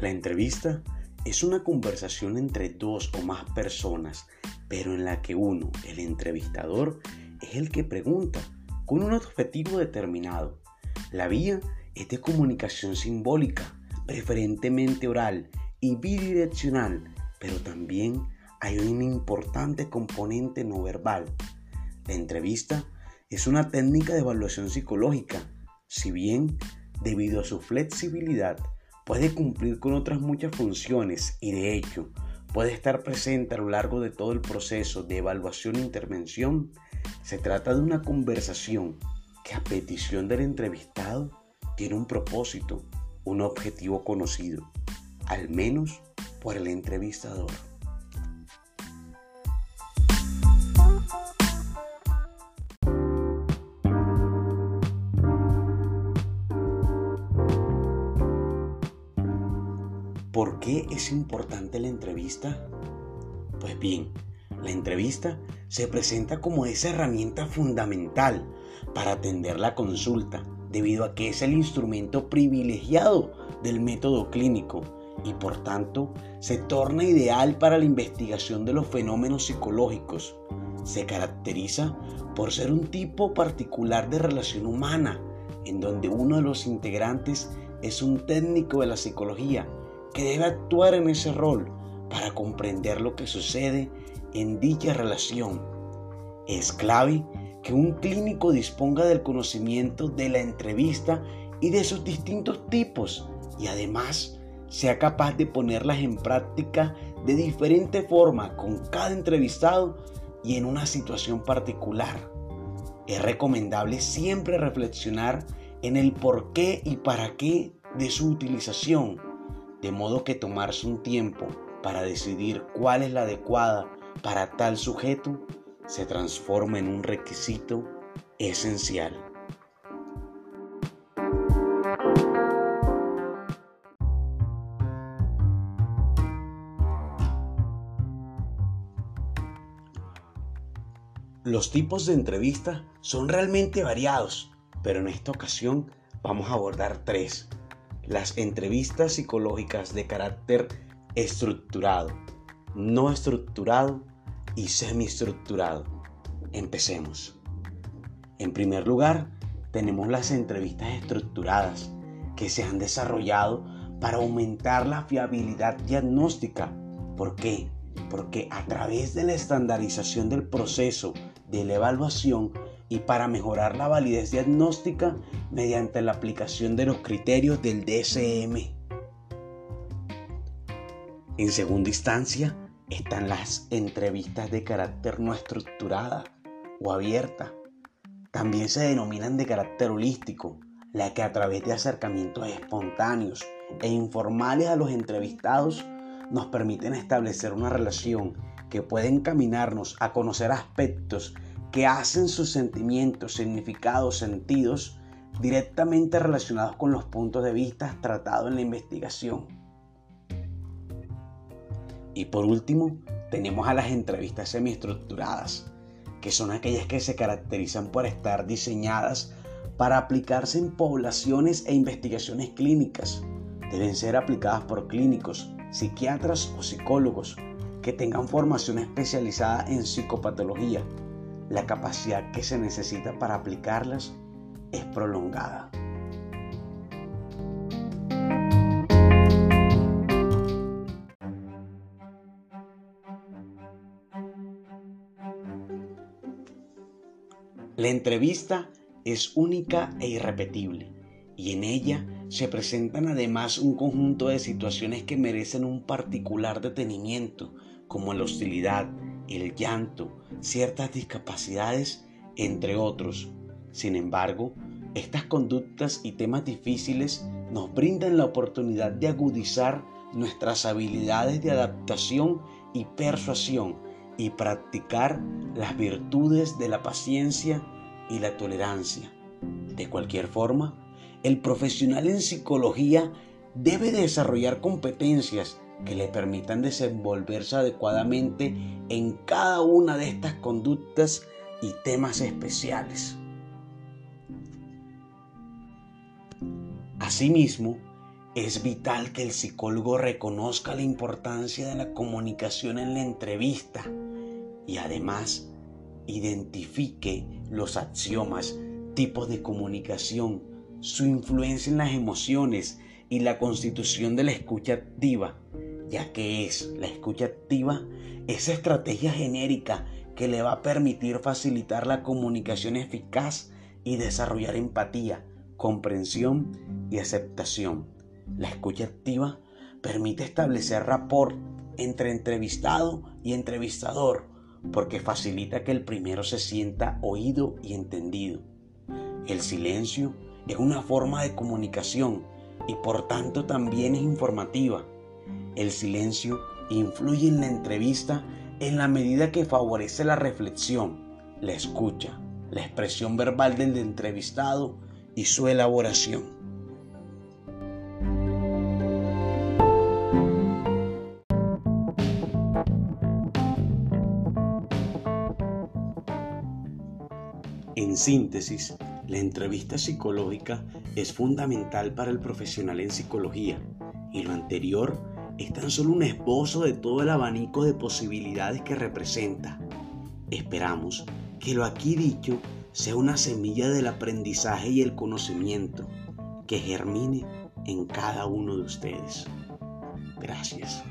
La entrevista es una conversación entre dos o más personas, pero en la que uno, el entrevistador, es el que pregunta con un objetivo determinado. La vía es de comunicación simbólica, preferentemente oral y bidireccional, pero también hay un importante componente no verbal. La entrevista es una técnica de evaluación psicológica, si bien, debido a su flexibilidad, puede cumplir con otras muchas funciones y de hecho puede estar presente a lo largo de todo el proceso de evaluación e intervención, se trata de una conversación que a petición del entrevistado tiene un propósito, un objetivo conocido, al menos por el entrevistador. ¿Por qué es importante la entrevista? Pues bien, la entrevista se presenta como esa herramienta fundamental para atender la consulta, debido a que es el instrumento privilegiado del método clínico y por tanto se torna ideal para la investigación de los fenómenos psicológicos. Se caracteriza por ser un tipo particular de relación humana, en donde uno de los integrantes es un técnico de la psicología que debe actuar en ese rol para comprender lo que sucede en dicha relación. Es clave que un clínico disponga del conocimiento de la entrevista y de sus distintos tipos y además sea capaz de ponerlas en práctica de diferente forma con cada entrevistado y en una situación particular. Es recomendable siempre reflexionar en el por qué y para qué de su utilización de modo que tomarse un tiempo para decidir cuál es la adecuada para tal sujeto se transforma en un requisito esencial. Los tipos de entrevista son realmente variados, pero en esta ocasión vamos a abordar tres las entrevistas psicológicas de carácter estructurado, no estructurado y semiestructurado. Empecemos. En primer lugar, tenemos las entrevistas estructuradas que se han desarrollado para aumentar la fiabilidad diagnóstica. ¿Por qué? Porque a través de la estandarización del proceso de la evaluación y para mejorar la validez diagnóstica mediante la aplicación de los criterios del DSM. En segunda instancia están las entrevistas de carácter no estructurada o abierta. También se denominan de carácter holístico, la que a través de acercamientos espontáneos e informales a los entrevistados nos permiten establecer una relación que puede encaminarnos a conocer aspectos que hacen sus sentimientos, significados, sentidos directamente relacionados con los puntos de vista tratados en la investigación. Y por último, tenemos a las entrevistas semiestructuradas, que son aquellas que se caracterizan por estar diseñadas para aplicarse en poblaciones e investigaciones clínicas. Deben ser aplicadas por clínicos, psiquiatras o psicólogos que tengan formación especializada en psicopatología la capacidad que se necesita para aplicarlas es prolongada. La entrevista es única e irrepetible y en ella se presentan además un conjunto de situaciones que merecen un particular detenimiento, como la hostilidad, el llanto, ciertas discapacidades, entre otros. Sin embargo, estas conductas y temas difíciles nos brindan la oportunidad de agudizar nuestras habilidades de adaptación y persuasión y practicar las virtudes de la paciencia y la tolerancia. De cualquier forma, el profesional en psicología debe desarrollar competencias que le permitan desenvolverse adecuadamente en cada una de estas conductas y temas especiales. Asimismo, Es vital que el psicólogo reconozca la importancia de la comunicación en la entrevista y además identifique los axiomas, tipos de comunicación, su influencia en las emociones y la constitución de la escucha activa, ya que es la escucha activa esa estrategia genérica que le va a permitir facilitar la comunicación eficaz y desarrollar empatía, comprensión y aceptación. La escucha activa permite establecer rapport entre entrevistado y entrevistador porque facilita que el primero se sienta oído y entendido. El silencio es una forma de comunicación y por tanto también es informativa. El silencio influye en la entrevista en la medida que favorece la reflexión, la escucha, la expresión verbal del entrevistado y su elaboración. En síntesis, la entrevista psicológica es fundamental para el profesional en psicología y lo anterior es tan solo un esbozo de todo el abanico de posibilidades que representa. Esperamos que lo aquí dicho sea una semilla del aprendizaje y el conocimiento que germine en cada uno de ustedes. Gracias.